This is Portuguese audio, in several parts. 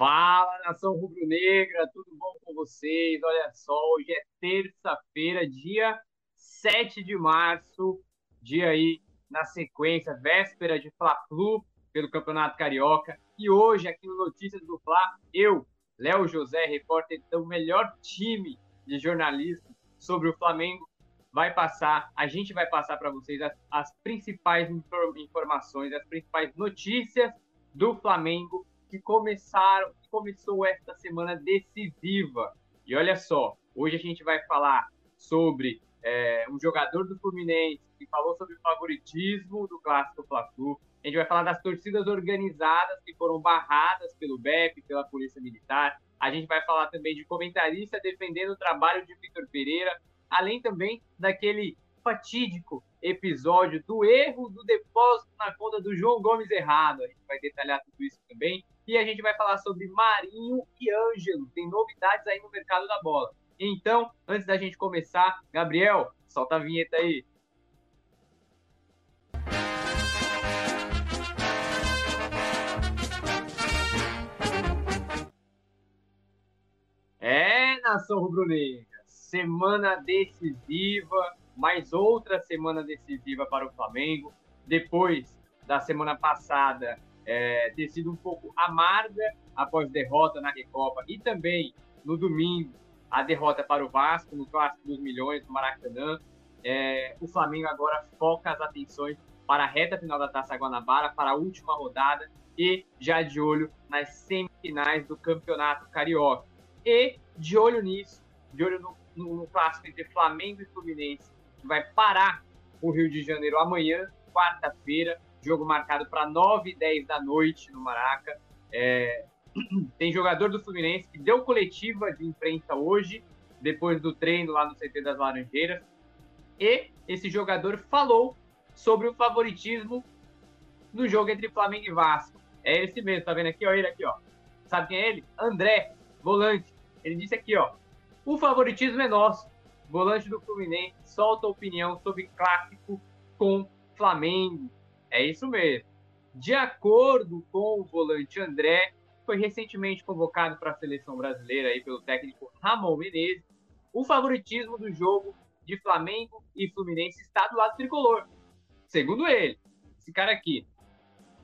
Fala, nação rubro-negra, tudo bom com vocês? Olha só, hoje é terça-feira, dia 7 de março, dia aí na sequência, véspera de Fla-Flu pelo Campeonato Carioca. E hoje, aqui no Notícias do Fla, eu, Léo José, repórter do melhor time de jornalismo sobre o Flamengo, vai passar, a gente vai passar para vocês as, as principais informações, as principais notícias do Flamengo que começaram, que começou esta semana decisiva. E olha só, hoje a gente vai falar sobre é, um jogador do Fluminense que falou sobre o favoritismo do clássico Fla-Flu. A gente vai falar das torcidas organizadas que foram barradas pelo BEP, pela Polícia Militar. A gente vai falar também de comentarista defendendo o trabalho de Vitor Pereira, além também daquele fatídico episódio do erro do depósito na conta do João Gomes errado. A gente vai detalhar tudo isso também. E a gente vai falar sobre Marinho e Ângelo. Tem novidades aí no mercado da bola. Então, antes da gente começar, Gabriel, solta a vinheta aí. É, nação rubro-negra, semana decisiva, mais outra semana decisiva para o Flamengo. Depois da semana passada é, ter sido um pouco amarga após derrota na Recopa e também no domingo a derrota para o Vasco no Clássico dos Milhões no Maracanã. É, o Flamengo agora foca as atenções para a reta final da Taça Guanabara, para a última rodada e já de olho nas semifinais do Campeonato Carioca. E de olho nisso, de olho no, no, no clássico entre Flamengo e Fluminense, que vai parar o Rio de Janeiro amanhã, quarta-feira, jogo marcado para 9 e 10 da noite no Maraca. É, tem jogador do Fluminense que deu coletiva de imprensa hoje, depois do treino lá no CT das Laranjeiras, e esse jogador falou sobre o favoritismo no jogo entre Flamengo e Vasco. É esse mesmo, tá vendo aqui, ó, ele aqui, ó. Sabe quem é ele? André, volante. Ele disse aqui, ó, o favoritismo é nosso. Volante do Fluminense solta opinião sobre clássico com Flamengo. É isso mesmo. De acordo com o volante André, foi recentemente convocado para a seleção brasileira aí pelo técnico Ramon Menezes. O favoritismo do jogo de Flamengo e Fluminense está do lado tricolor. Segundo ele, esse cara aqui.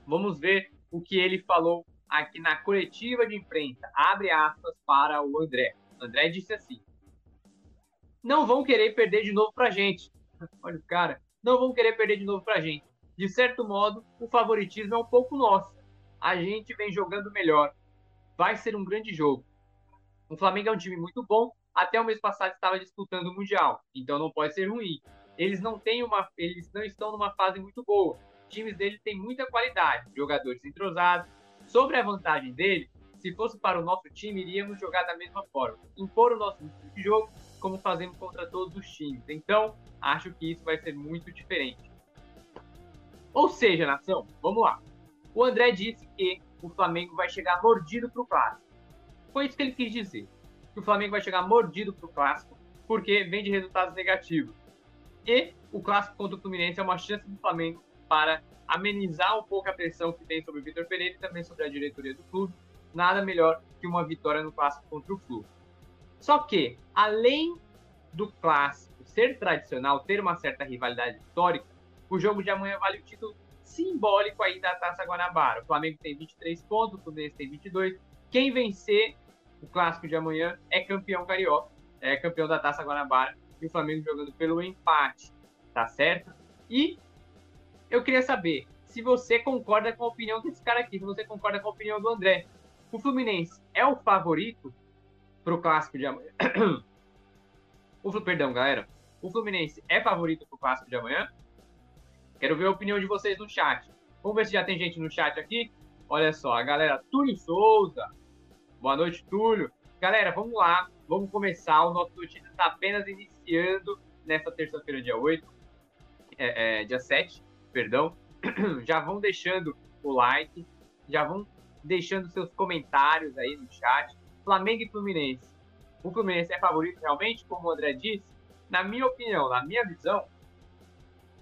Vamos ver o que ele falou aqui na coletiva de imprensa. Abre aspas para o André. André disse assim: Não vão querer perder de novo para gente. Olha o cara. Não vão querer perder de novo para gente de certo modo, o favoritismo é um pouco nosso. A gente vem jogando melhor. Vai ser um grande jogo. O Flamengo é um time muito bom. Até o mês passado estava disputando o Mundial, então não pode ser ruim. Eles não têm uma, eles não estão numa fase muito boa. Os times dele têm muita qualidade, jogadores entrosados. Sobre a vantagem dele, se fosse para o nosso time, iríamos jogar da mesma forma, impor o nosso jogo, como fazemos contra todos os times. Então, acho que isso vai ser muito diferente. Ou seja, nação, vamos lá. O André disse que o Flamengo vai chegar mordido para o clássico. Foi isso que ele quis dizer. Que o Flamengo vai chegar mordido para o clássico porque vem de resultados negativos. E o clássico contra o Fluminense é uma chance do Flamengo para amenizar um pouco a pressão que tem sobre o Vitor Pereira e também sobre a diretoria do clube. Nada melhor que uma vitória no clássico contra o Flu. Só que, além do clássico ser tradicional, ter uma certa rivalidade histórica, o jogo de amanhã vale o título simbólico aí da Taça Guanabara. O Flamengo tem 23 pontos, o Fluminense tem 22. Quem vencer o clássico de amanhã é campeão carioca, é campeão da Taça Guanabara e o Flamengo jogando pelo empate, tá certo? E eu queria saber se você concorda com a opinião desse cara aqui, se você concorda com a opinião do André. O Fluminense é o favorito para o clássico de amanhã? o, perdão, galera. O Fluminense é favorito para o clássico de amanhã? Quero ver a opinião de vocês no chat. Vamos ver se já tem gente no chat aqui. Olha só, a galera, Túlio Souza. Boa noite, Túlio. Galera, vamos lá. Vamos começar. O nosso notícia está apenas iniciando nesta terça-feira, dia 8. É, é, dia 7, perdão. Já vão deixando o like. Já vão deixando seus comentários aí no chat. Flamengo e Fluminense. O Fluminense é favorito realmente, como o André disse? Na minha opinião, na minha visão,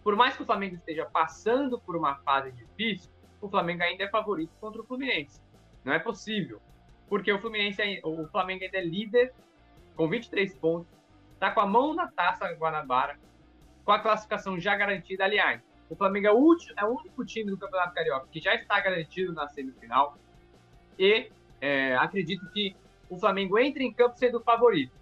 por mais que o Flamengo esteja passando por uma fase difícil, o Flamengo ainda é favorito contra o Fluminense. Não é possível. porque o Fluminense, o Flamengo ainda é líder com 23 pontos, tá com a mão na taça Guanabara, com a classificação já garantida. Aliás, o Flamengo é o, último, é o único time do Campeonato Carioca que já está garantido na semifinal. E é, acredito que o Flamengo entre em campo sendo o favorito.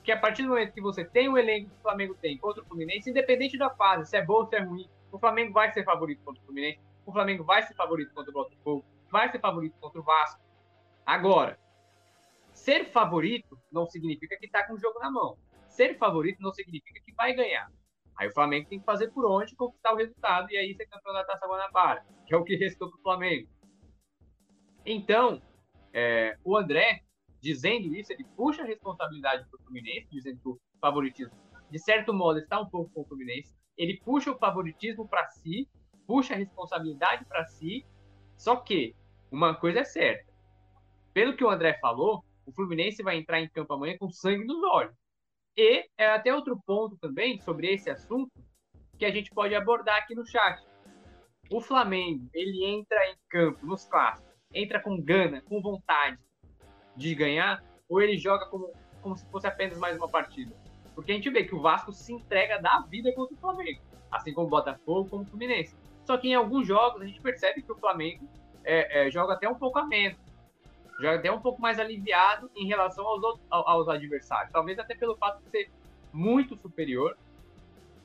Porque a partir do momento que você tem o elenco que o Flamengo tem contra o Fluminense, independente da fase, se é bom ou se é ruim, o Flamengo vai ser favorito contra o Fluminense, o Flamengo vai ser favorito contra o Botafogo, vai ser favorito contra o Vasco. Agora, ser favorito não significa que está com o jogo na mão. Ser favorito não significa que vai ganhar. Aí o Flamengo tem que fazer por onde conquistar o resultado e aí ser campeão da Taça Guanabara, que é o que restou para o Flamengo. Então, é, o André, dizendo isso, ele puxa a responsabilidade para o Fluminense, dizendo que o favoritismo, de certo modo, está um pouco com o Fluminense. Ele puxa o favoritismo para si, puxa a responsabilidade para si. Só que uma coisa é certa: pelo que o André falou, o Fluminense vai entrar em campo amanhã com sangue nos olhos. E é até outro ponto também sobre esse assunto que a gente pode abordar aqui no chat. O Flamengo, ele entra em campo nos clássicos, entra com gana, com vontade de ganhar, ou ele joga como, como se fosse apenas mais uma partida? Porque a gente vê que o Vasco se entrega da vida contra o Flamengo, assim como o Botafogo, como o Fluminense. Só que em alguns jogos a gente percebe que o Flamengo é, é, joga até um pouco a menos joga até um pouco mais aliviado em relação aos, outros, aos adversários. Talvez até pelo fato de ser muito superior,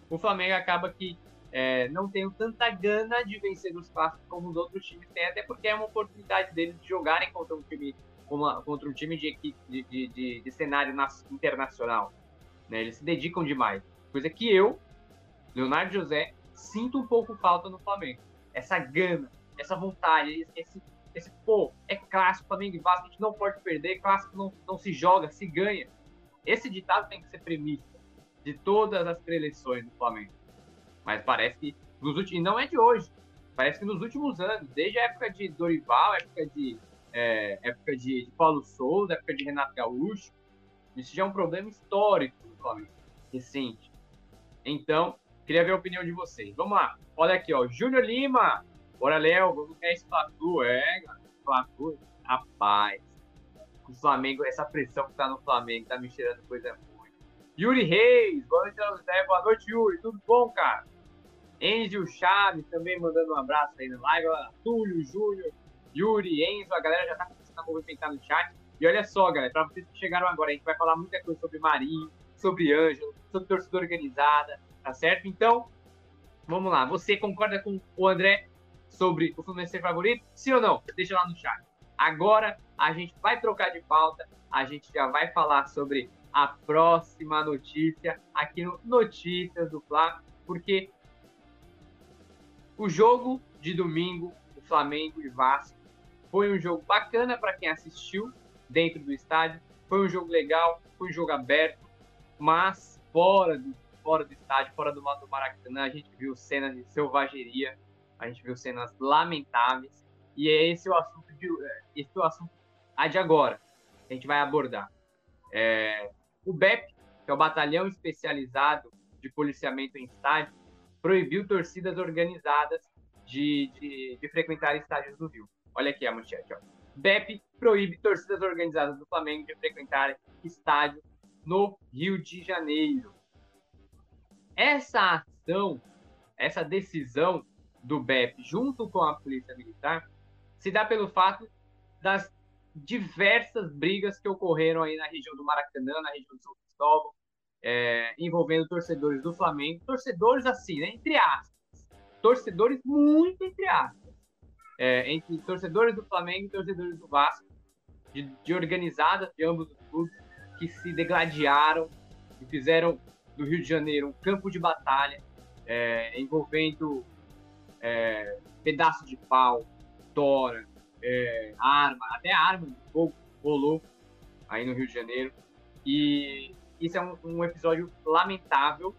o Flamengo acaba que é, não tem tanta gana de vencer os clássicos como os outros times têm, até porque é uma oportunidade deles de jogarem contra um time, uma, contra um time de, de, de, de, cenário internacional. Né? Eles se dedicam demais. Coisa que eu, Leonardo José, sinto um pouco falta no Flamengo. Essa gana, essa vontade, esse esse, pô, é clássico, Flamengo e Vasco, a gente não pode perder, clássico não, não se joga, se ganha. Esse ditado tem que ser premissa de todas as preleções do Flamengo. Mas parece que nos últimos, e não é de hoje, parece que nos últimos anos, desde a época de Dorival, época de, é, época de, de Paulo Souza, época de Renato Gaúcho, isso já é um problema histórico do Flamengo, recente. Então, queria ver a opinião de vocês. Vamos lá. Olha aqui, ó. Júnior Lima. Bora, Léo, vamos ganhar esse Flatu, é, Flatu, rapaz. O Flamengo, essa pressão que tá no Flamengo, tá me cheirando coisa ruim. Yuri Reis, boa noite, José, boa noite, Yuri, tudo bom, cara? Enzo Chaves também mandando um abraço aí na live, Túlio, Júnior, Yuri, Enzo, a galera já tá começando a movimentar no chat. E olha só, galera, para vocês que chegaram agora, a gente vai falar muita coisa sobre Marinho, sobre Ângelo, sobre torcida organizada, tá certo? Então, vamos lá. Você concorda com o André sobre o Fluminense ser favorito? Sim ou não? Deixa lá no chat. Agora a gente vai trocar de pauta, a gente já vai falar sobre a próxima notícia aqui no Notícias do Fla, porque o jogo de domingo, o Flamengo e Vasco, foi um jogo bacana para quem assistiu dentro do estádio, foi um jogo legal, foi um jogo aberto, mas fora do, fora do estádio, fora do lado do Maracanã, a gente viu cenas de selvageria, a gente viu cenas lamentáveis, e é esse o assunto de, é, esse é o assunto a de agora, que a gente vai abordar. É, o BEP, que é o Batalhão Especializado de Policiamento em Estádio, proibiu torcidas organizadas de, de, de frequentar estádios do Rio. Olha aqui a manchete, ó. BEP proíbe torcidas organizadas do Flamengo de frequentar estádio no Rio de Janeiro. Essa ação, essa decisão do BEP junto com a Polícia Militar se dá pelo fato das diversas brigas que ocorreram aí na região do Maracanã, na região de São Cristóvão, é, envolvendo torcedores do Flamengo, torcedores assim, né, entre aspas, torcedores muito entre aspas, é, entre torcedores do Flamengo e torcedores do Vasco, de, de organizadas de ambos os clubes, que se degladiaram e fizeram do Rio de Janeiro um campo de batalha, é, envolvendo é, pedaço de pau, tora, é, arma, até arma de fogo rolou aí no Rio de Janeiro. E isso é um, um, episódio lamentável,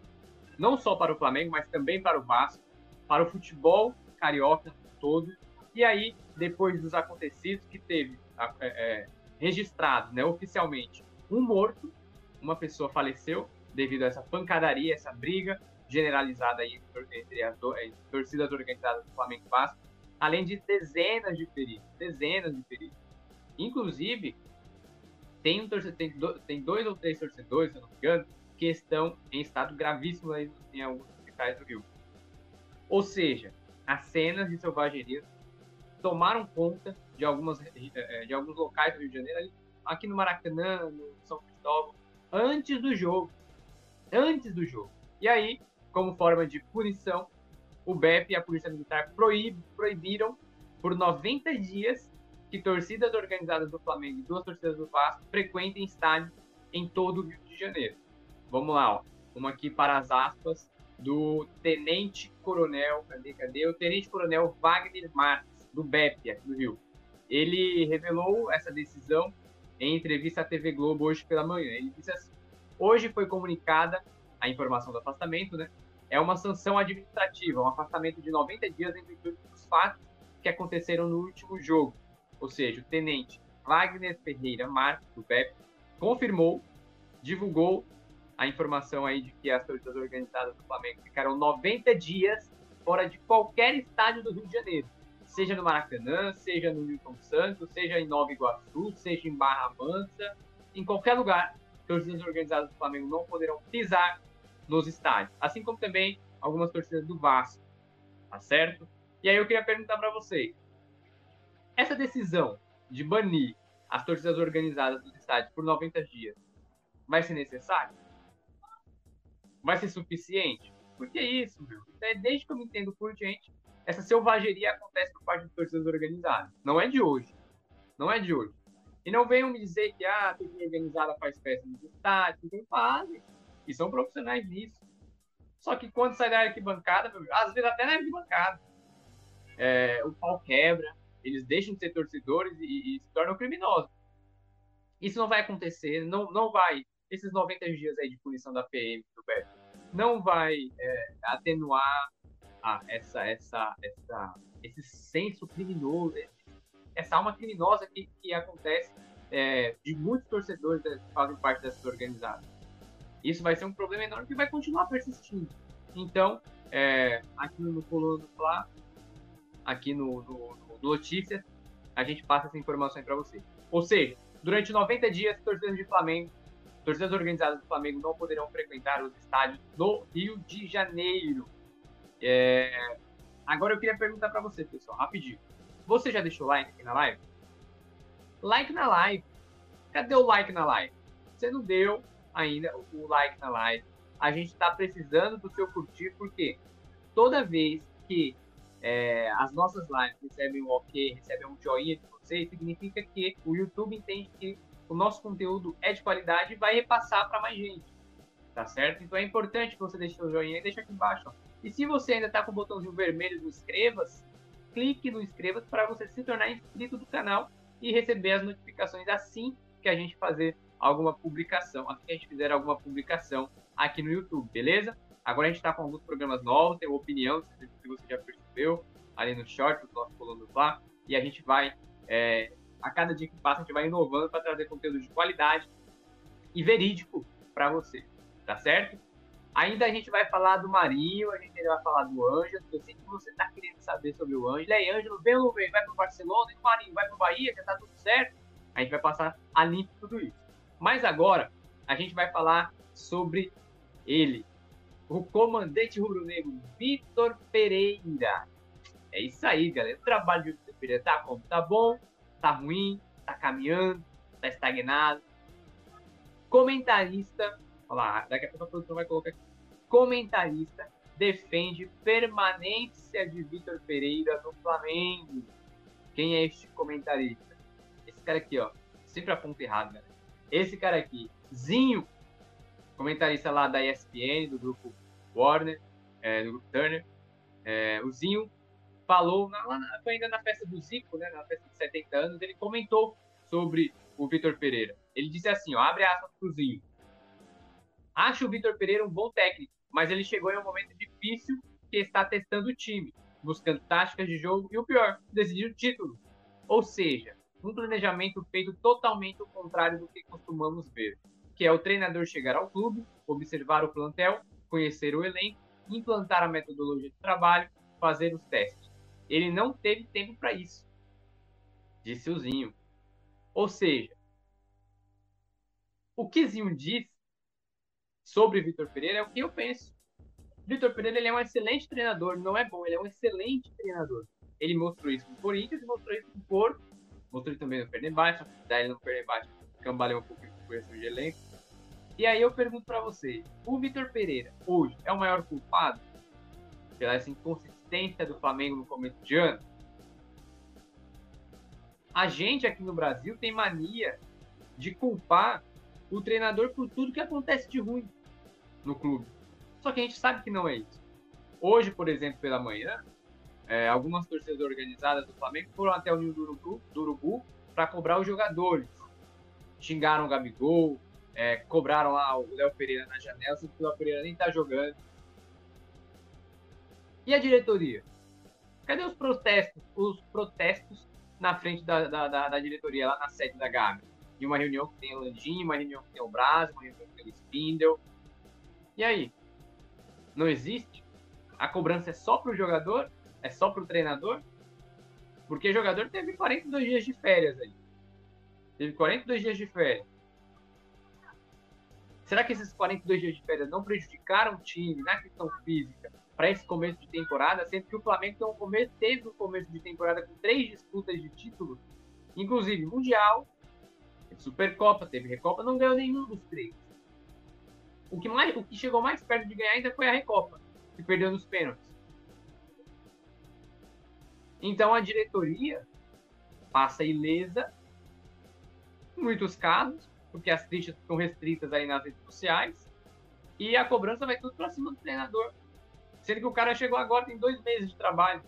não só para o Flamengo, mas também para o Vasco, para o futebol carioca todo. E aí, depois dos acontecidos, que teve é, é, registrado né, oficialmente um morto, uma pessoa faleceu devido a essa pancadaria, essa briga, generalizada aí entre as torcidas organizadas do Flamengo Vasco, além de dezenas de feridos, dezenas de feridos. Inclusive, tem, um torcedor, tem, do, tem dois ou três torcedores, se eu não me engano, que estão em estado gravíssimo aí em alguns hospitais do Rio. Ou seja, as cenas de selvageria tomaram conta de, algumas, eh, de alguns locais do Rio de Janeiro, aqui no Maracanã, no São Cristóvão, antes do jogo. Antes do jogo. E aí, como forma de punição, o BEP e a Polícia Militar proib, proibiram por 90 dias que torcidas organizadas do Flamengo e duas torcidas do Vasco frequentem estádios em todo o Rio de Janeiro. Vamos lá, ó. Vamos aqui para as aspas do Tenente Coronel, cadê, cadê? O Tenente Coronel Wagner Marques, do BEP, aqui do Rio. Ele revelou essa decisão em entrevista à TV Globo hoje pela manhã. Ele disse assim: hoje foi comunicada a informação do afastamento, né? É uma sanção administrativa, um afastamento de 90 dias em virtude dos fatos que aconteceram no último jogo. Ou seja, o tenente Wagner Ferreira Marques, do BEP, confirmou, divulgou a informação aí de que as torcidas organizadas do Flamengo ficaram 90 dias fora de qualquer estádio do Rio de Janeiro. Seja no Maracanã, seja no Newton Santos, seja em Nova Iguaçu, seja em Barra Mansa, em qualquer lugar, torcidas organizadas do Flamengo não poderão pisar nos estádios. Assim como também algumas torcidas do Vasco, tá certo? E aí eu queria perguntar para vocês, essa decisão de banir as torcidas organizadas dos estádios por 90 dias vai ser necessário? Vai ser suficiente? Porque é isso, meu. Desde que eu me entendo por gente, essa selvageria acontece por parte de torcidas organizadas. Não é de hoje. Não é de hoje. E não venham me dizer que ah, a torcida organizada faz festa nos estádios. Não fazem. E são profissionais nisso. Só que quando sai da arquibancada, às vezes até na arquibancada, é, o pau quebra, eles deixam de ser torcedores e, e, se tornam criminosos. Isso não vai acontecer, não, não vai. Esses 90 dias aí de punição da PM BEP não vai é, atenuar a, essa, essa, essa, esse senso criminoso, essa alma criminosa que, que acontece é, de muitos torcedores que fazem parte dessas organizadas. Isso vai ser um problema enorme que vai continuar persistindo. Então, é, aqui no Coluna Fla, aqui no, no, no Notícias, a gente passa essa informação para você. Ou seja, durante 90 dias, torcedores de Flamengo, torcidas organizadas do Flamengo não poderão frequentar os estádios do Rio de Janeiro. É... Agora eu queria perguntar para você, pessoal, rapidinho. Você já deixou like aqui na live? Like na live. Cadê o like na live? Você não deu ainda o like na live. A gente está precisando do seu curtir, porque toda vez que é, as nossas lives recebem um ok, recebem um joinha de vocês, significa que o YouTube entende que o nosso conteúdo é de qualidade e vai repassar para mais gente. Tá certo? Então é importante que você deixe o joinha e deixe aqui embaixo. Ó. E se você ainda está com o botãozinho vermelho do inscreva-se, clique no inscreva-se para você se tornar inscrito do canal e receber as notificações assim que a gente fazer alguma publicação, assim que a gente fizer alguma publicação aqui no YouTube, beleza? Agora a gente está com alguns programas novos, tem opinião, se você já percebeu, ali no short, do nosso coluna lá, e a gente vai, é, a cada dia que passa, a gente vai inovando para trazer conteúdo de qualidade e verídico para você, tá certo? Ainda a gente vai falar do Marinho, a gente ainda vai falar do Ângelo, eu sei que você está querendo saber sobre o Ângelo. Aí, Ângelo, vem ou vem? Vai para o Barcelona, e o Marinho vai para o Bahia, já está tudo certo? A gente vai passar a limpo tudo isso. Mas agora, a gente vai falar sobre ele, o comandante rubro-negro Vitor Pereira. É isso aí, galera. O trabalho de Vitor Pereira tá como? Tá bom? Tá ruim? Tá caminhando? Tá estagnado? Comentarista, olha lá, daqui a pouco a produção vai colocar aqui. Comentarista defende permanência de Vitor Pereira no Flamengo. Quem é este comentarista? Esse cara aqui, ó. Sempre aponta errado, galera. Esse cara aqui, Zinho, comentarista lá da ESPN, do grupo Warner, é, do grupo Turner. É, o Zinho falou, na, na, foi ainda na festa do Zico, né, na festa de 70 anos, ele comentou sobre o Vitor Pereira. Ele disse assim, ó, abre aspas pro Zinho. Acho o Vitor Pereira um bom técnico, mas ele chegou em um momento difícil que está testando o time, buscando táticas de jogo e o pior, decidir o título. Ou seja, um planejamento feito totalmente ao contrário do que costumamos ver que é o treinador chegar ao clube, observar o plantel, conhecer o elenco, implantar a metodologia de trabalho, fazer os testes. Ele não teve tempo para isso, disse o Zinho. Ou seja, o que Zinho diz sobre Vitor Pereira é o que eu penso. Vitor Pereira ele é um excelente treinador, não é bom, ele é um excelente treinador. Ele mostrou isso no Corinthians mostrou isso no Porto, mostrou isso também no Fenerbahçe, daí no Fenerbahçe cambaleou um pouco com esse de elenco. E aí eu pergunto para você, o Vitor Pereira hoje é o maior culpado pela essa inconsistência do Flamengo no começo de ano? A gente aqui no Brasil tem mania de culpar o treinador por tudo que acontece de ruim no clube. Só que a gente sabe que não é isso. Hoje, por exemplo, pela manhã, é, algumas torcidas organizadas do Flamengo foram até o Urubu, do Urubu para cobrar os jogadores. Xingaram o Gabigol, é, cobraram lá o Léo Pereira na janela, sendo que o Léo Pereira nem tá jogando. E a diretoria? Cadê os protestos, os protestos na frente da, da, da, da diretoria, lá na sede da Gabi? De uma reunião que tem o Landim, uma reunião que tem o Braz, uma reunião que tem o Spindle. E aí? não existe? A cobrança é só para o jogador? É só para o treinador? Porque o jogador teve 42 dias de férias aí. Teve 42 dias de férias. Será que esses 42 dias de férias não prejudicaram o time na questão física para esse começo de temporada? Sendo que o Flamengo um começo, teve um começo de temporada com três disputas de título, inclusive Mundial, Supercopa, teve Recopa, não ganhou nenhum dos três. O que, mais, o que chegou mais perto de ganhar ainda foi a Recopa, que perdeu nos pênaltis. Então a diretoria passa ilesa em muitos casos, porque as tristes estão restritas aí nas redes sociais, e a cobrança vai tudo para cima do treinador. Sendo que o cara chegou agora, tem dois meses de trabalho.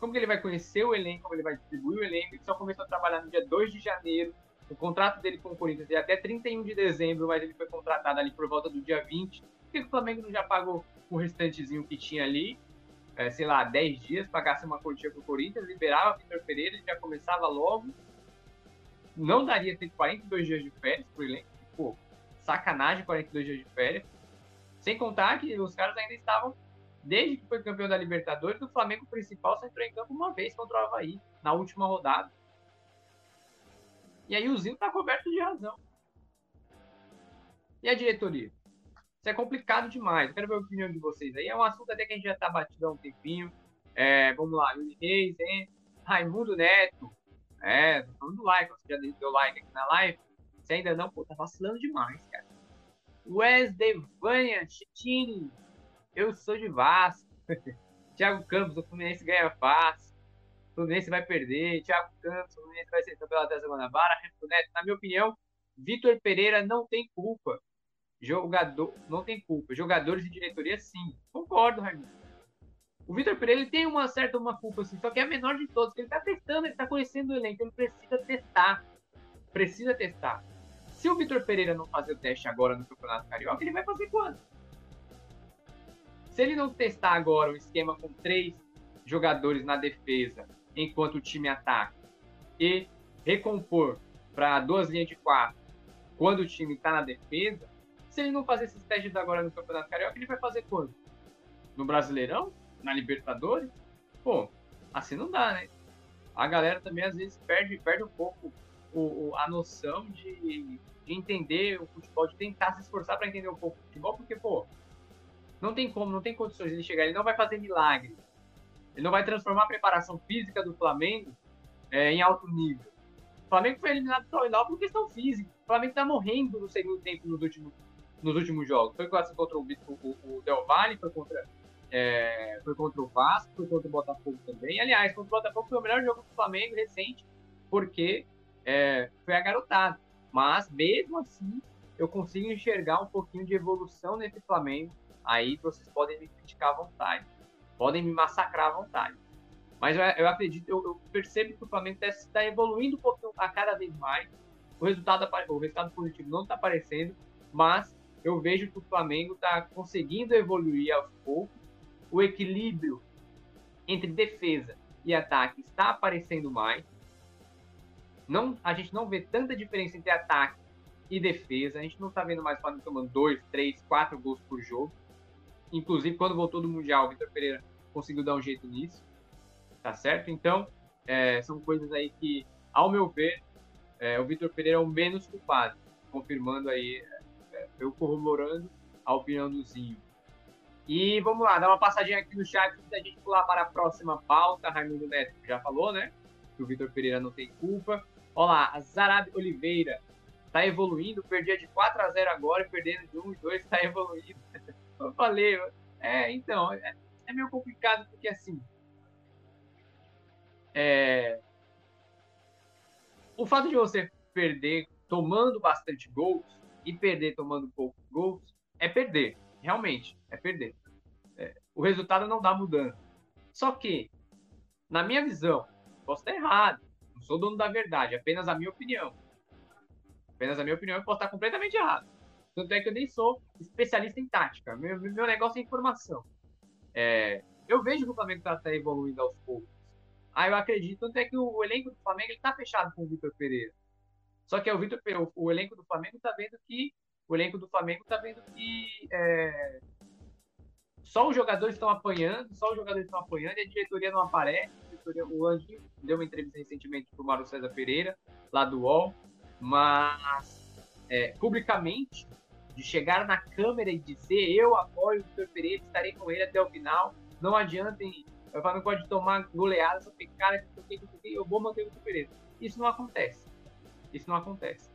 Como que ele vai conhecer o elenco, como ele vai distribuir o elenco? Ele só começou a trabalhar no dia 2 de janeiro, o contrato dele com o Corinthians é até 31 de dezembro, mas ele foi contratado ali por volta do dia 20. Por que o Flamengo não já pagou o restantezinho que tinha ali? É, sei lá, 10 dias, pagasse uma quantia pro Corinthians, liberava o Vitor Pereira, ele já começava logo. Não daria ter 42 dias de férias pro elenco. Pô, sacanagem 42 dias de férias. Sem contar que os caras ainda estavam, desde que foi campeão da Libertadores, o Flamengo principal só entrou em campo uma vez contra o Havaí, na última rodada. E aí o Zinho tá coberto de razão. E a diretoria? Isso é complicado demais. Eu quero ver a opinião de vocês aí. É um assunto até que a gente já tá batido há um tempinho. É, vamos lá, Yuri Reis, hein? Raimundo Neto. É, tô falando do like. Você já deu like aqui na live? Se ainda não, pô, tá vacilando demais, cara. Wesley Vânia Chitini. Eu sou de Vasco. Thiago Campos, o Fluminense ganha fácil. Fluminense vai perder, Thiago Campos, Fluminense vai ser campeão da Guanabara, Neto, na minha opinião, Vitor Pereira não tem culpa. Jogador, não tem culpa. Jogadores e diretoria, sim. Concordo, Raimundo. O Vitor Pereira ele tem uma certa uma culpa, assim, só que é a menor de todos. Ele tá testando, ele tá conhecendo o elenco, ele precisa testar. Precisa testar. Se o Vitor Pereira não fazer o teste agora no Campeonato Carioca, ele vai fazer quando? Se ele não testar agora o esquema com três jogadores na defesa enquanto o time ataca e recompor para duas linhas de quatro quando o time está na defesa, se ele não fazer esses testes agora no Campeonato Carioca, ele vai fazer quando? No Brasileirão? Na Libertadores? Pô, assim não dá, né? A galera também às vezes perde, perde um pouco o, a noção de, de entender o futebol, de tentar se esforçar para entender um pouco o futebol, porque, pô, não tem como, não tem condições de ele chegar, ele não vai fazer milagre. Ele não vai transformar a preparação física do Flamengo é, em alto nível. O Flamengo foi eliminado do final por questão física. O Flamengo está morrendo no segundo tempo nos últimos, nos últimos jogos. Foi contra o, o, o Del Valle, foi contra, é, foi contra o Vasco, foi contra o Botafogo também. Aliás, contra o Botafogo foi o melhor jogo do Flamengo recente, porque é, foi a garotada. Mas, mesmo assim, eu consigo enxergar um pouquinho de evolução nesse Flamengo. Aí vocês podem me criticar à vontade podem me massacrar à vontade. Mas eu, eu acredito, eu, eu, percebo que o Flamengo está evoluindo um pouquinho a cada vez mais. O resultado, o resultado positivo não está aparecendo, mas eu vejo que o Flamengo está conseguindo evoluir aos poucos. O equilíbrio entre defesa e ataque está aparecendo mais. Não, a gente não vê tanta diferença entre ataque e defesa. A gente não está vendo mais o Flamengo tomando dois, três, quatro gols por jogo. Inclusive, quando voltou do Mundial, o Vitor Pereira conseguiu dar um jeito nisso. Tá certo? Então, é, são coisas aí que, ao meu ver, é, o Vitor Pereira é o menos culpado, confirmando aí, é, eu corroborando a opinião do Zinho. E vamos lá, dar uma passadinha aqui no chat antes da gente pular para a próxima pauta. Raimundo Neto já falou, né? Que o Vitor Pereira não tem culpa. Olha lá, Zarab Oliveira tá evoluindo, perdia de 4 a 0 agora, perdendo de 1 e 2, tá evoluindo. Eu falei, é, então, é, é meio complicado porque assim. É, o fato de você perder tomando bastante gols e perder tomando poucos gols é perder, realmente, é perder. É, o resultado não dá mudança. Só que, na minha visão, posso estar errado, não sou dono da verdade, apenas a minha opinião. Apenas a minha opinião, eu posso estar completamente errado. Tanto é que eu nem sou especialista em tática. Meu, meu negócio é informação. É, eu vejo que o Flamengo está tá evoluindo aos poucos. Aí eu acredito, tanto é que o, o elenco do Flamengo está fechado com o Vitor Pereira. Só que é o Vitor o, o elenco do Flamengo está vendo que o elenco do Flamengo está vendo que é, só os jogadores estão apanhando, só os jogadores estão apanhando e a diretoria não aparece. Diretoria, o Landinho deu uma entrevista recentemente para o Mário César Pereira, lá do UOL, mas é, publicamente, de chegar na câmera e dizer eu apoio o Vitor Pereira, estarei com ele até o final, não adiantem, eu falo, não pode tomar goleada, só tem cara eu vou manter o Vitor Pereira. Isso não acontece. Isso não acontece.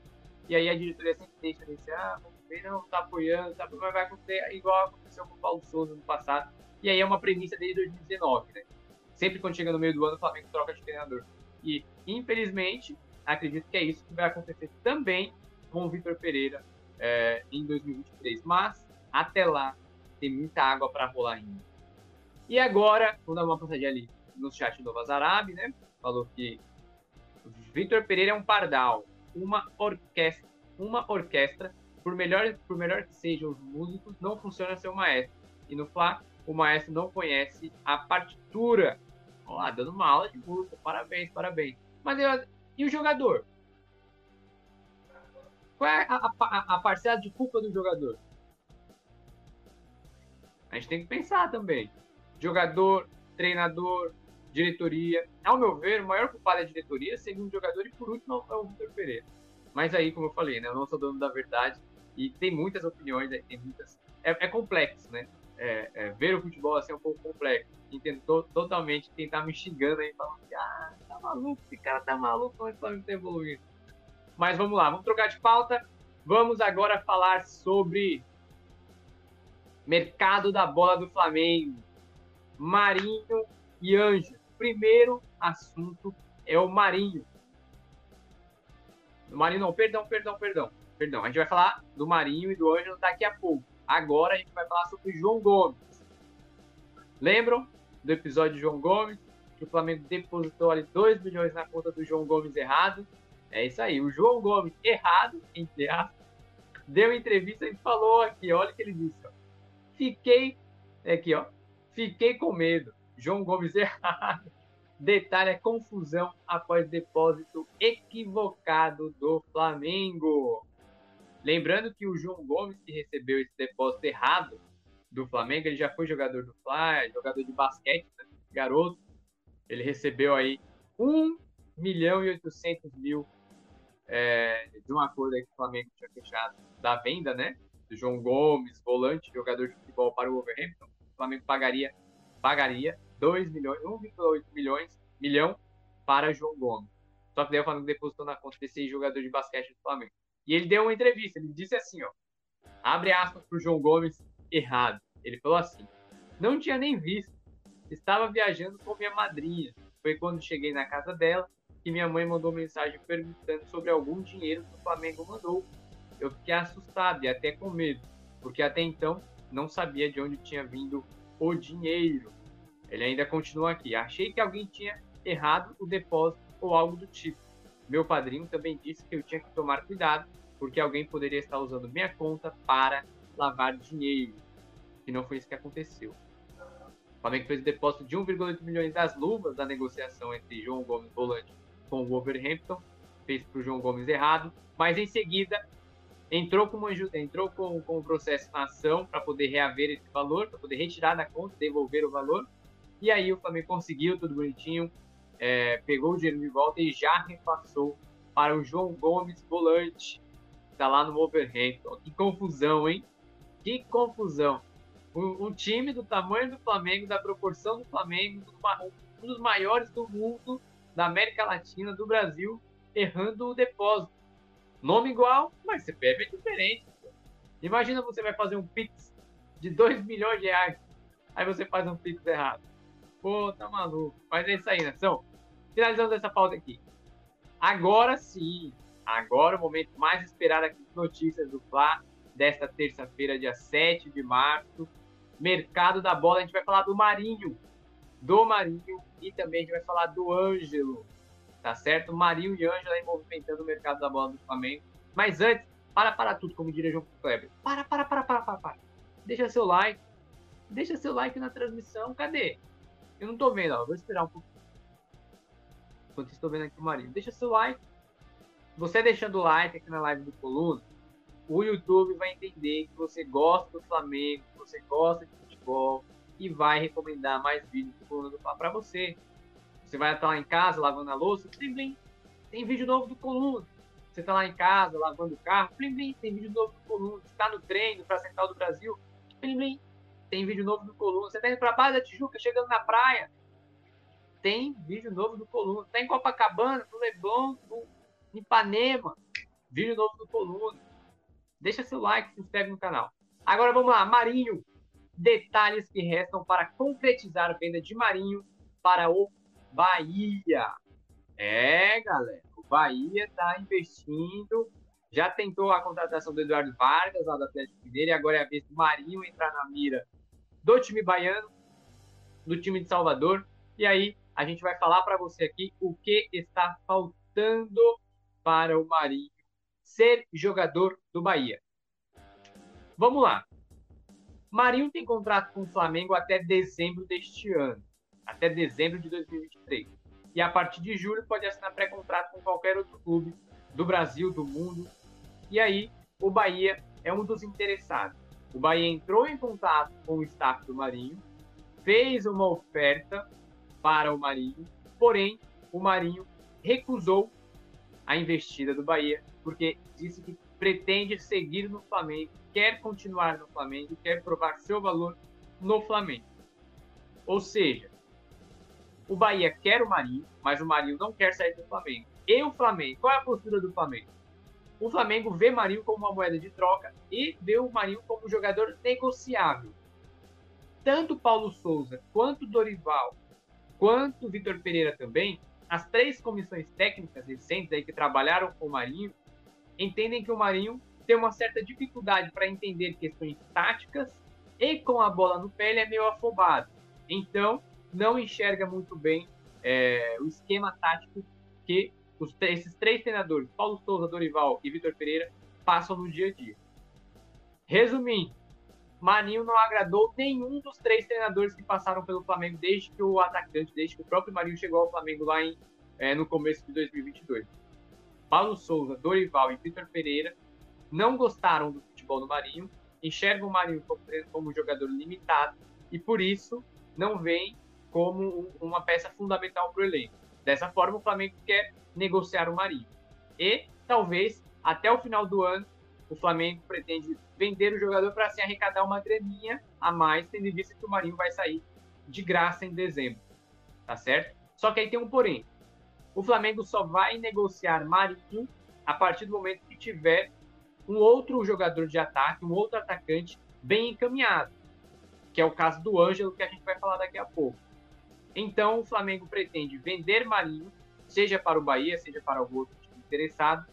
E aí a diretoria sempre deixa de dizer, ah, vamos ver, não, tá apoiando, tá, mas vai acontecer igual aconteceu com o Paulo Souza no passado. E aí é uma premissa desde 2019, né? Sempre quando chega no meio do ano, o Flamengo troca de treinador. E, infelizmente, acredito que é isso que vai acontecer também com o Vitor Pereira é, em 2023. Mas, até lá, tem muita água para rolar ainda. E agora, vou dar uma passadinha ali no chat do Vazarabi, né? Falou que o Vitor Pereira é um pardal uma orquestra, uma orquestra, por melhor, por melhor que sejam os músicos, não funciona seu maestro. E no Fla, o maestro não conhece a partitura. Olá, dando uma aula de música, parabéns, parabéns. Mas eu, e o jogador? Qual é a, a, a parcela de culpa do jogador? A gente tem que pensar também. Jogador, treinador, diretoria. Ao meu ver, o maior culpado é a diretoria, segundo jogador, e por último é o Vitor Pereira. Mas aí, como eu falei, né, eu não sou dono da verdade e tem muitas opiniões, tem muitas. É, é complexo, né? É, é, ver o futebol assim é um pouco complexo. E tentou totalmente tentar me xingando aí, falando que, ah, tá maluco, esse cara tá maluco, como é que tá evoluindo? Mas vamos lá, vamos trocar de pauta. Vamos agora falar sobre mercado da bola do Flamengo. Marinho e Anjo primeiro assunto é o Marinho. O Marinho não, perdão, perdão, perdão. Perdão, a gente vai falar do Marinho e do Ângelo daqui a pouco. Agora a gente vai falar sobre João Gomes. Lembram do episódio de João Gomes? Que o Flamengo depositou ali 2 milhões na conta do João Gomes errado. É isso aí, o João Gomes errado, entre aspas, deu entrevista e falou aqui, olha o que ele disse, ó. Fiquei, é aqui, ó, fiquei com medo. João Gomes errado. Detalhe é confusão após depósito equivocado do Flamengo. Lembrando que o João Gomes, que recebeu esse depósito errado do Flamengo, ele já foi jogador do Fly, jogador de basquete, né? garoto. Ele recebeu aí 1 milhão e 800 mil é, de um acordo que o Flamengo tinha fechado da venda, né? Do João Gomes, volante, jogador de futebol para o Wolverhampton. O Flamengo pagaria pagaria 2 milhões, 1,8 milhões, milhão para João Gomes. Só que daí o Flamengo depositou na conta desse jogador de basquete do Flamengo. E ele deu uma entrevista, ele disse assim, ó, abre aspas pro João Gomes errado. Ele falou assim: "Não tinha nem visto. Estava viajando com minha madrinha. Foi quando cheguei na casa dela que minha mãe mandou mensagem perguntando sobre algum dinheiro que o Flamengo mandou. Eu fiquei assustado e até com medo, porque até então não sabia de onde tinha vindo o dinheiro. Ele ainda continua aqui. Achei que alguém tinha errado o depósito ou algo do tipo. Meu padrinho também disse que eu tinha que tomar cuidado, porque alguém poderia estar usando minha conta para lavar dinheiro. E não foi isso que aconteceu. O Flamengo fez o depósito de 1,8 milhões das luvas da negociação entre João Gomes volante com o Wolverhampton. Fez para o João Gomes errado, mas em seguida entrou com, uma, entrou com, com o processo na ação para poder reaver esse valor, para poder retirar da conta, devolver o valor. E aí o Flamengo conseguiu tudo bonitinho, é, pegou o dinheiro de volta e já repassou para o João Gomes, volante. Está lá no Wolverhampton. Que confusão, hein? Que confusão. Um, um, time do tamanho do Flamengo, da proporção do Flamengo, um dos maiores do mundo, da América Latina, do Brasil, errando o depósito. Nome igual, mas CPF é diferente. Imagina você vai fazer um Pix de 2 milhões de reais, aí você faz um Pix errado. Pô, tá maluco. Mas é isso aí, nação. Finalizamos essa pauta aqui. Agora sim, agora o momento mais esperado aqui de notícias do Fla, desta terça-feira, dia 7 de março. Mercado da bola, a gente vai falar do Marinho, do Marinho e também a gente vai falar do Ângelo, tá certo? Marinho e Ângelo aí movimentando o mercado da bola do Flamengo. Mas antes, para para tudo, como diria João Kleber. Para, para, para, para, para, para. Deixa seu like. Deixa seu like na transmissão. Cadê? Eu não tô vendo, ó. Vou esperar um pouco. Enquanto estou vendo aqui o Marinho. Deixa seu like. Você deixando o like aqui na live do Coluna, o YouTube vai entender que você gosta do Flamengo, que você gosta de futebol e vai recomendar mais vídeos do Coluna do Fla para você. Você vai estar lá em casa lavando a louça, tem, tem, tem vídeo novo do Coluna. Você está lá em casa lavando o carro, plim, plim, tem vídeo novo do Coluna. Você está no treino para Central do Brasil, plim, plim, tem vídeo novo do Coluna. Você está indo para a Barra da Tijuca, chegando na praia, tem vídeo novo do Coluna. Está em Copacabana, no Leblon, no Ipanema, vídeo novo do Coluna. Deixa seu like, se inscreve no canal. Agora vamos lá, Marinho. Detalhes que restam para concretizar a venda de Marinho para o Bahia. É, galera. Bahia está investindo, já tentou a contratação do Eduardo Vargas, lá do Atlético Mineiro, e agora é a vez do Marinho entrar na mira do time baiano, do time de Salvador. E aí a gente vai falar para você aqui o que está faltando para o Marinho ser jogador do Bahia. Vamos lá. Marinho tem contrato com o Flamengo até dezembro deste ano, até dezembro de 2023 e a partir de julho pode assinar pré-contrato com qualquer outro clube do Brasil, do mundo. E aí o Bahia é um dos interessados. O Bahia entrou em contato com o staff do Marinho, fez uma oferta para o Marinho, porém o Marinho recusou a investida do Bahia porque disse que pretende seguir no Flamengo, quer continuar no Flamengo, quer provar seu valor no Flamengo. Ou seja, o Bahia quer o Marinho, mas o Marinho não quer sair do Flamengo. E o Flamengo? Qual é a postura do Flamengo? O Flamengo vê Marinho como uma moeda de troca e vê o Marinho como um jogador negociável. Tanto Paulo Souza, quanto Dorival, quanto Vitor Pereira também, as três comissões técnicas recentes aí que trabalharam com o Marinho, entendem que o Marinho tem uma certa dificuldade para entender questões táticas e com a bola no pé ele é meio afobado. Então, não enxerga muito bem é, o esquema tático que os, esses três treinadores, Paulo Souza, Dorival e Vitor Pereira, passam no dia a dia. Resumindo, Marinho não agradou nenhum dos três treinadores que passaram pelo Flamengo desde que o atacante, desde que o próprio Marinho chegou ao Flamengo lá em, é, no começo de 2022. Paulo Souza, Dorival e Vitor Pereira não gostaram do futebol do Marinho, enxergam o Marinho como, como jogador limitado e por isso não vem como uma peça fundamental para o elenco. Dessa forma, o Flamengo quer negociar o Marinho. E talvez até o final do ano o Flamengo pretende vender o jogador para assim arrecadar uma graninha a mais, tendo em vista que o Marinho vai sair de graça em dezembro. Tá certo? Só que aí tem um porém. O Flamengo só vai negociar Marinho a partir do momento que tiver um outro jogador de ataque, um outro atacante bem encaminhado, que é o caso do Ângelo, que a gente vai falar daqui a pouco. Então, o Flamengo pretende vender Marinho, seja para o Bahia, seja para o outro time interessado,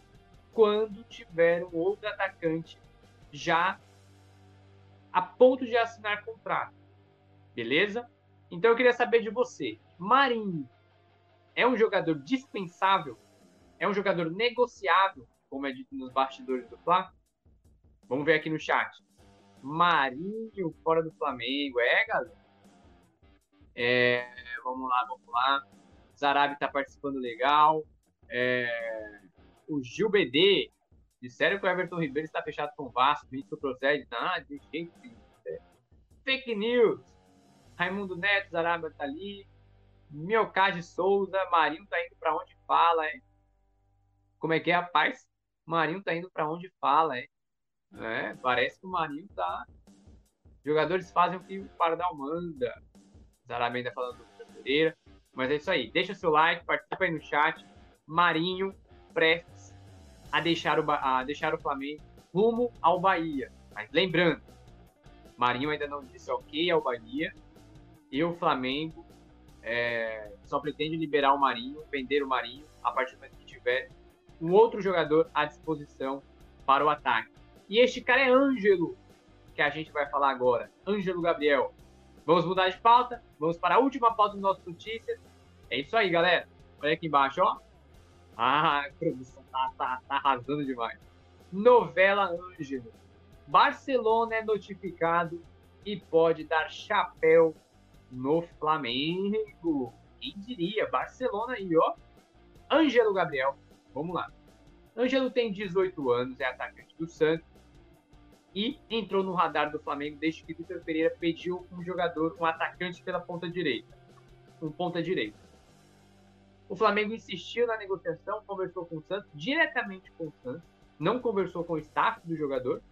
quando tiver um outro atacante já a ponto de assinar contrato. Beleza? Então eu queria saber de você. Marinho é um jogador dispensável? É um jogador negociável, como é dito nos bastidores do Fla? Vamos ver aqui no chat. Marinho fora do Flamengo. É, galera? É, vamos lá, vamos lá. Zarabi está participando legal. É, o Gil BD. Disseram que o Everton Ribeiro está fechado com o Vasco. Isso procede? Nada, de jeito é. Fake news. Raimundo Neto, Zaraba tá ali. Miocage Souza, Marinho tá indo para onde fala, hein? Como é que é, rapaz? Marinho tá indo para onde fala, é? é? Parece que o Marinho tá. Jogadores fazem o que o Pardal manda. Zarabenda falando do Pereira. Mas é isso aí. Deixa seu like, participa aí no chat. Marinho prestes a deixar o, a deixar o Flamengo rumo ao Bahia. Mas lembrando, Marinho ainda não disse ok ao Bahia. E o Flamengo é, só pretende liberar o Marinho, vender o Marinho, a partir do momento que tiver um outro jogador à disposição para o ataque. E este cara é Ângelo, que a gente vai falar agora. Ângelo Gabriel. Vamos mudar de pauta, vamos para a última pauta do nosso Notícias. É isso aí, galera. Olha aqui embaixo, ó. Ah, a produção tá, tá, tá arrasando demais. Novela Ângelo. Barcelona é notificado e pode dar chapéu no Flamengo. Quem diria? Barcelona aí, ó. Ângelo Gabriel. Vamos lá. Ângelo tem 18 anos, é atacante do Santos e entrou no radar do Flamengo desde que Vitor Pereira pediu um jogador, um atacante pela ponta direita. Um ponta direita. O Flamengo insistiu na negociação, conversou com o Santos, diretamente com o Santos, não conversou com o staff do jogador.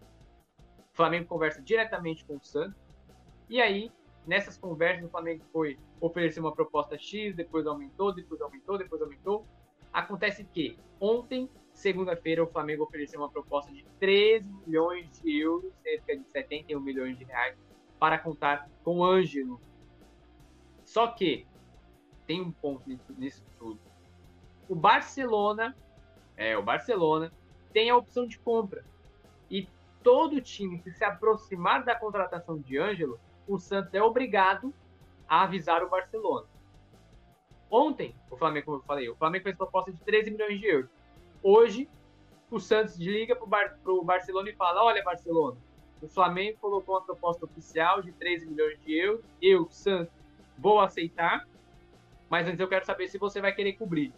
O Flamengo conversa diretamente com o Santos. E aí, nessas conversas, o Flamengo foi oferecer uma proposta X, depois aumentou, depois aumentou, depois aumentou. Acontece que ontem Segunda-feira, o Flamengo ofereceu uma proposta de 13 milhões de euros, cerca de 71 milhões de reais, para contar com o Ângelo. Só que tem um ponto nisso tudo. O Barcelona, é, o Barcelona tem a opção de compra. E todo time que se aproximar da contratação de Ângelo, o Santos é obrigado a avisar o Barcelona. Ontem, o Flamengo, como eu falei, o Flamengo fez proposta de 13 milhões de euros. Hoje, o Santos liga para o Bar Barcelona e fala: Olha, Barcelona, o Flamengo colocou uma proposta oficial de 13 milhões de euros. Eu, Santos, vou aceitar, mas antes eu quero saber se você vai querer cobrir.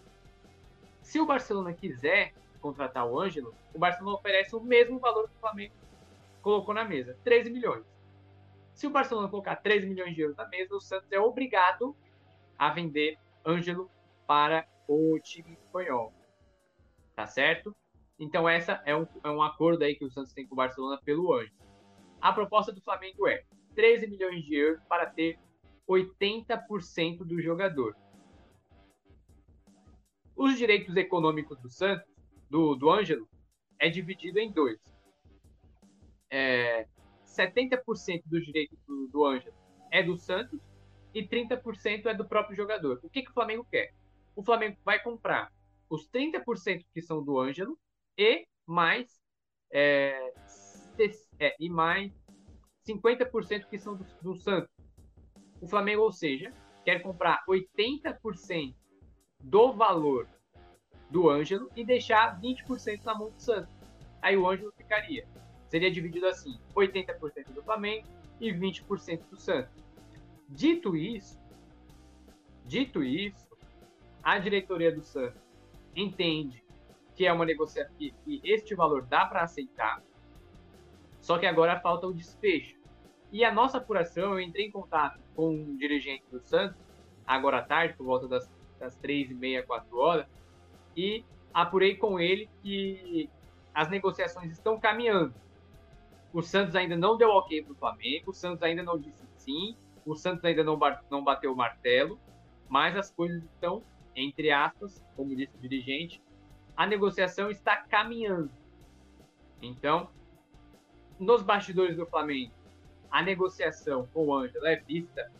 Se o Barcelona quiser contratar o Ângelo, o Barcelona oferece o mesmo valor que o Flamengo colocou na mesa: 13 milhões. Se o Barcelona colocar 13 milhões de euros na mesa, o Santos é obrigado a vender Ângelo para o time espanhol tá certo? Então essa é um, é um acordo aí que o Santos tem com o Barcelona pelo Anjo. A proposta do Flamengo é 13 milhões de euros para ter 80% do jogador. Os direitos econômicos do Santos, do, do Ângelo, é dividido em dois. É, 70% dos direitos do, do Ângelo é do Santos e 30% é do próprio jogador. O que, que o Flamengo quer? O Flamengo vai comprar os 30% que são do Ângelo e mais é, é, e mais 50% que são do, do Santos. O Flamengo, ou seja, quer comprar 80% do valor do Ângelo e deixar 20% na mão do Santos. Aí o Ângelo ficaria. Seria dividido assim: 80% do Flamengo e 20% do Santos. Dito isso, dito isso, a diretoria do Santos entende que é uma negociação que, que este valor dá para aceitar, só que agora falta o desfecho. E a nossa apuração, eu entrei em contato com um dirigente do Santos, agora à tarde, por volta das, das 3 e meia, 4 horas, e apurei com ele que as negociações estão caminhando. O Santos ainda não deu ok para o Flamengo, o Santos ainda não disse sim, o Santos ainda não, não bateu o martelo, mas as coisas estão entre aspas, como disse o dirigente, a negociação está caminhando. Então, nos bastidores do Flamengo, a negociação com o Ângelo é vista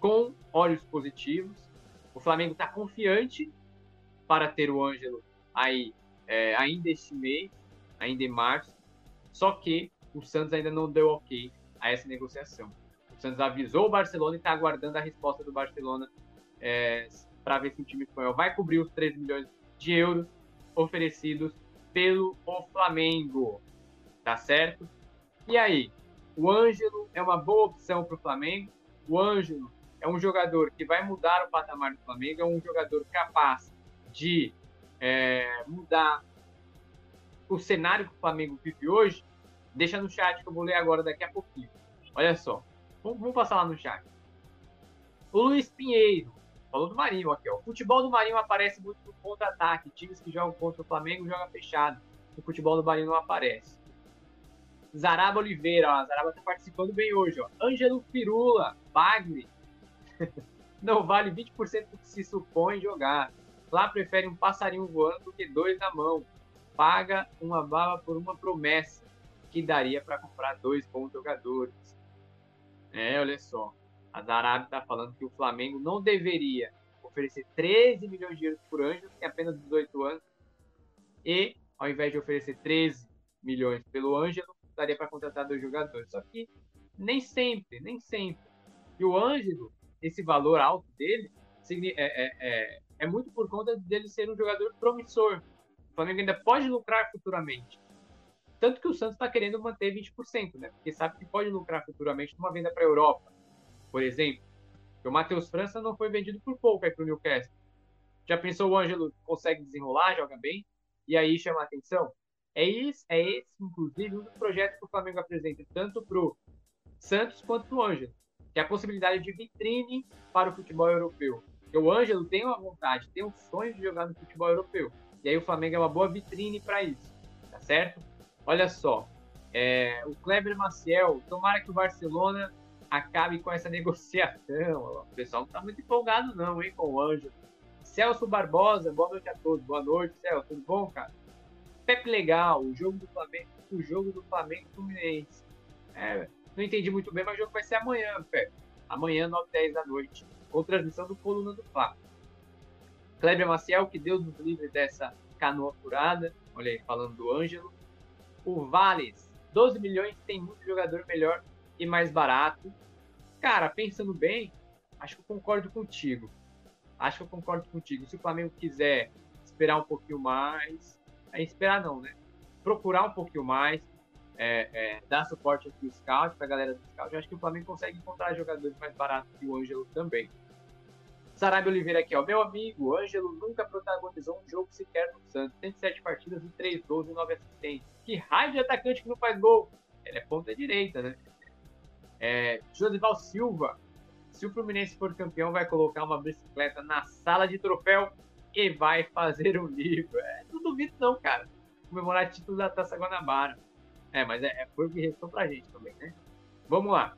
com olhos positivos. O Flamengo está confiante para ter o Ângelo aí é, ainda este mês, ainda em março. Só que o Santos ainda não deu ok a essa negociação. O Santos avisou o Barcelona e está aguardando a resposta do Barcelona é, para ver se o time espanhol vai cobrir os 3 milhões de euros oferecidos pelo Flamengo. Tá certo? E aí, o Ângelo é uma boa opção para o Flamengo. O Ângelo é um jogador que vai mudar o patamar do Flamengo, é um jogador capaz de é, mudar o cenário que o Flamengo vive hoje. Deixa no chat que eu vou ler agora daqui a pouquinho. Olha só, vamos, vamos passar lá no chat. O Luiz Pinheiro falou do Marinho aqui, ó. O futebol do Marinho aparece muito no contra-ataque. Times que jogam contra o Flamengo jogam fechado. O futebol do Marinho não aparece. Zaraba Oliveira, ó. Zaraba tá participando bem hoje, ó. Ângelo Pirula, Bagre. não vale 20% do que se supõe jogar. Lá prefere um passarinho voando do que dois na mão. Paga uma bala por uma promessa que daria para comprar dois bons jogadores. É, olha só. A Zarab está falando que o Flamengo não deveria oferecer 13 milhões de euros por Ângelo, que tem apenas 18 anos, e ao invés de oferecer 13 milhões pelo Ângelo, daria para contratar dois jogadores. Só que nem sempre, nem sempre. E o Ângelo, esse valor alto dele, é, é, é, é muito por conta dele ser um jogador promissor. O Flamengo ainda pode lucrar futuramente. Tanto que o Santos está querendo manter 20%, né? Porque sabe que pode lucrar futuramente numa venda para a Europa por exemplo. O Matheus França não foi vendido por pouco aí para o Newcastle. Já pensou o Ângelo consegue desenrolar, joga bem, e aí chama a atenção? É esse, é esse, inclusive, um dos projetos que o Flamengo apresenta, tanto para o Santos quanto para o Ângelo, que é a possibilidade de vitrine para o futebol europeu. Porque o Ângelo tem uma vontade, tem um sonho de jogar no futebol europeu. E aí o Flamengo é uma boa vitrine para isso, tá certo? Olha só, é, o Kleber Maciel, tomara que o Barcelona acabe com essa negociação. O pessoal não está muito empolgado, não, hein, com o Anjo. Celso Barbosa, boa noite a todos. Boa noite, Celso. Tudo bom, cara? Pepe Legal, o jogo do Flamengo, o jogo do Flamengo Fluminense. É, não entendi muito bem, mas o jogo vai ser amanhã, Pepe. Amanhã, 9 10 da noite. Com transmissão do Coluna do Fla. Kleber Maciel, que Deus nos livre dessa canoa furada. Olha aí, falando do Ângelo. O Vales, 12 milhões, tem muito jogador melhor e mais barato. Cara, pensando bem, acho que eu concordo contigo. Acho que eu concordo contigo. Se o Flamengo quiser esperar um pouquinho mais, é esperar não, né? Procurar um pouquinho mais, é, é, dar suporte aqui ao scout, pra galera do scout, eu acho que o Flamengo consegue encontrar jogadores mais baratos que o Ângelo também. Sarabia Oliveira aqui, ó. Meu amigo, Ângelo nunca protagonizou um jogo sequer no Santos. 107 partidas e 3 gols e 9 assistências. Que raio de atacante que não faz gol? Ele é ponta direita, né? É, Josival Silva, se o Fluminense for campeão, vai colocar uma bicicleta na sala de troféu e vai fazer um livro. É, não duvido não, cara. Comemorar título da Taça Guanabara. É, mas é, é, foi o que restou pra gente também, né? Vamos lá.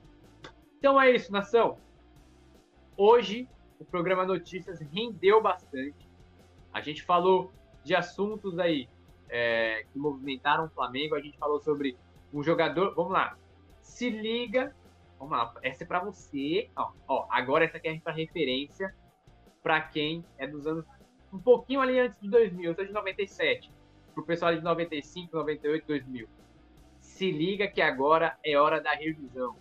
Então é isso, nação. Hoje o programa Notícias rendeu bastante. A gente falou de assuntos aí é, que movimentaram o Flamengo. A gente falou sobre um jogador. Vamos lá. Se liga Vamos lá, essa é para você. Ó, ó, agora essa aqui é para referência para quem é dos anos um pouquinho ali antes de 2000, eu sou de 97. Pro pessoal de 95, 98, 2000. Se liga que agora é hora da revisão.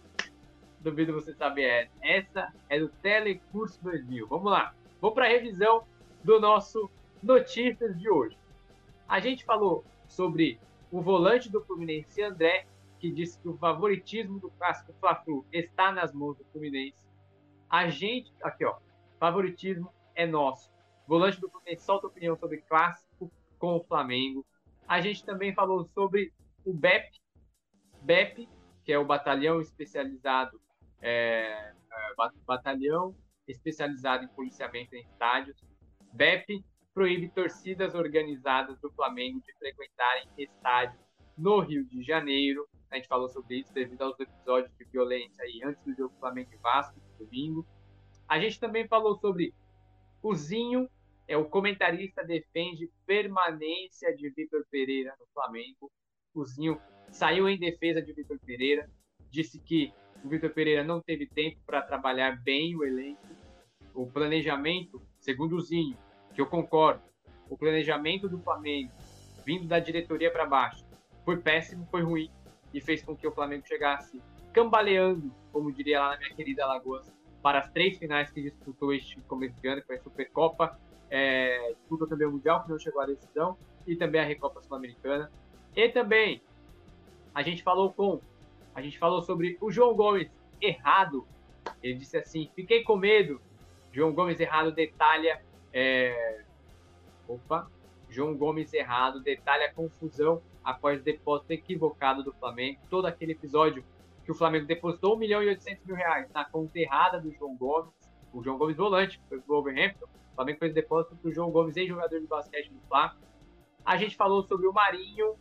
Duvido você saber essa. Essa é do Telecurso 2000. Vamos lá. Vou para a revisão do nosso Notícias de hoje. A gente falou sobre o volante do Fluminense, André, que disse que o favoritismo do clássico Fla-Flu está nas mãos do Fluminense. A gente, aqui ó, favoritismo é nosso. Volante do Fluminense solta opinião sobre clássico com o Flamengo. A gente também falou sobre o BEP, BEP, que é o batalhão especializado, é, é, batalhão especializado em policiamento em estádios. BEP proíbe torcidas organizadas do Flamengo de frequentarem estádios no Rio de Janeiro. A gente falou sobre isso devido aos episódios de violência aí antes do jogo Flamengo e Vasco, domingo. A gente também falou sobre o Zinho, é o comentarista defende permanência de Vitor Pereira no Flamengo. O Zinho saiu em defesa de Vitor Pereira, disse que o Vitor Pereira não teve tempo para trabalhar bem o elenco. O planejamento, segundo o Zinho, que eu concordo, o planejamento do Flamengo vindo da diretoria para baixo foi péssimo, foi ruim e fez com que o Flamengo chegasse cambaleando, como diria lá na minha querida Alagoas, para as três finais que disputou este começo de ano, que foi a Supercopa, é, disputou também o Mundial, que não chegou à decisão, e também a Recopa Sul-Americana. E também a gente falou com, a gente falou sobre o João Gomes errado. Ele disse assim: fiquei com medo. João Gomes errado detalha. É... Opa, João Gomes errado detalha a confusão após o depósito equivocado do Flamengo. Todo aquele episódio que o Flamengo depositou 1 milhão e 800 mil reais na conta errada do João Gomes. o João Gomes volante, foi pro Wolverhampton. O Flamengo fez depósito pro João Gomes, ex-jogador de basquete do Fla. A gente falou sobre o Marinho,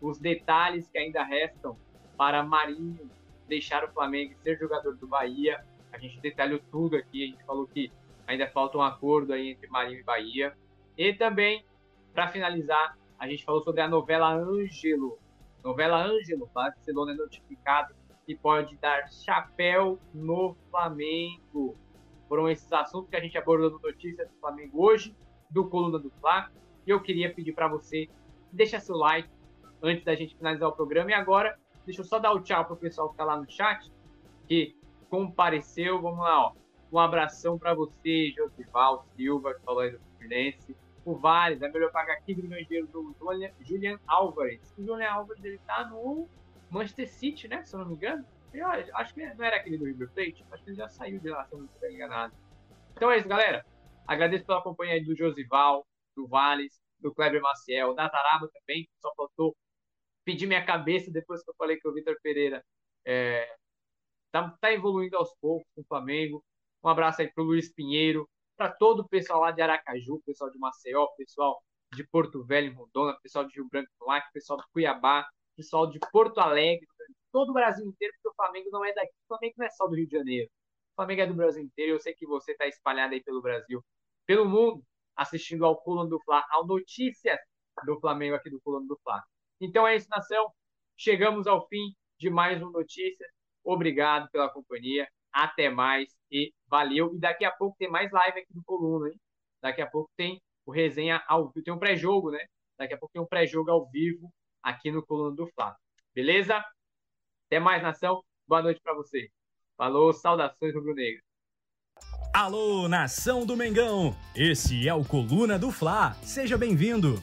os detalhes que ainda restam para Marinho deixar o Flamengo e ser jogador do Bahia. A gente detalhou tudo aqui, a gente falou que ainda falta um acordo aí entre Marinho e Bahia. E também, para finalizar, a gente falou sobre a novela Ângelo. Novela Ângelo, Barcelona é notificado que pode dar chapéu no Flamengo. Foram esses assuntos que a gente abordou no Notícias do Flamengo hoje, do Coluna do Fla. E eu queria pedir para você, deixa seu like antes da gente finalizar o programa. E agora, deixa eu só dar o tchau pro pessoal que tá lá no chat, que compareceu. Vamos lá, ó. Um abração para você, Josival Silva, que falou aí do Fluminense. O Vales, é melhor pagar 15 milhões de euros do Julian Álvares. O Julian Álvares, ele tá no Manchester City, né? Se eu não me engano. Eu acho que não era aquele do River Plate. Acho que ele já saiu de lá, se eu não estiver enganado. Então é isso, galera. Agradeço pela companhia do Josival, do Vales, do Kleber Maciel, da Taraba também, só faltou pedir minha cabeça depois que eu falei que o Vitor Pereira é, tá, tá evoluindo aos poucos com o Flamengo. Um abraço aí pro Luiz Pinheiro, para todo o pessoal lá de Aracaju, pessoal de Maceió, pessoal de Porto Velho, Rondônia, pessoal de Rio Branco lá, pessoal de Cuiabá, pessoal de Porto Alegre, todo o Brasil inteiro, porque o Flamengo não é daqui, o Flamengo não é só do Rio de Janeiro. O Flamengo é do Brasil inteiro, eu sei que você está espalhado aí pelo Brasil, pelo mundo, assistindo ao Coluna do Fla, ao Notícias do Flamengo aqui do Coluna do Fla. Então é isso, nação. Chegamos ao fim de mais um Notícias. Obrigado pela companhia. Até mais e valeu. E daqui a pouco tem mais live aqui do Coluna, hein? Daqui a pouco tem o resenha ao vivo. Tem um pré-jogo, né? Daqui a pouco tem um pré-jogo ao vivo aqui no Coluna do Fla. Beleza? Até mais, nação. Boa noite para você. Falou, saudações rubro-negras. Alô, nação do Mengão! Esse é o Coluna do Fla. Seja bem-vindo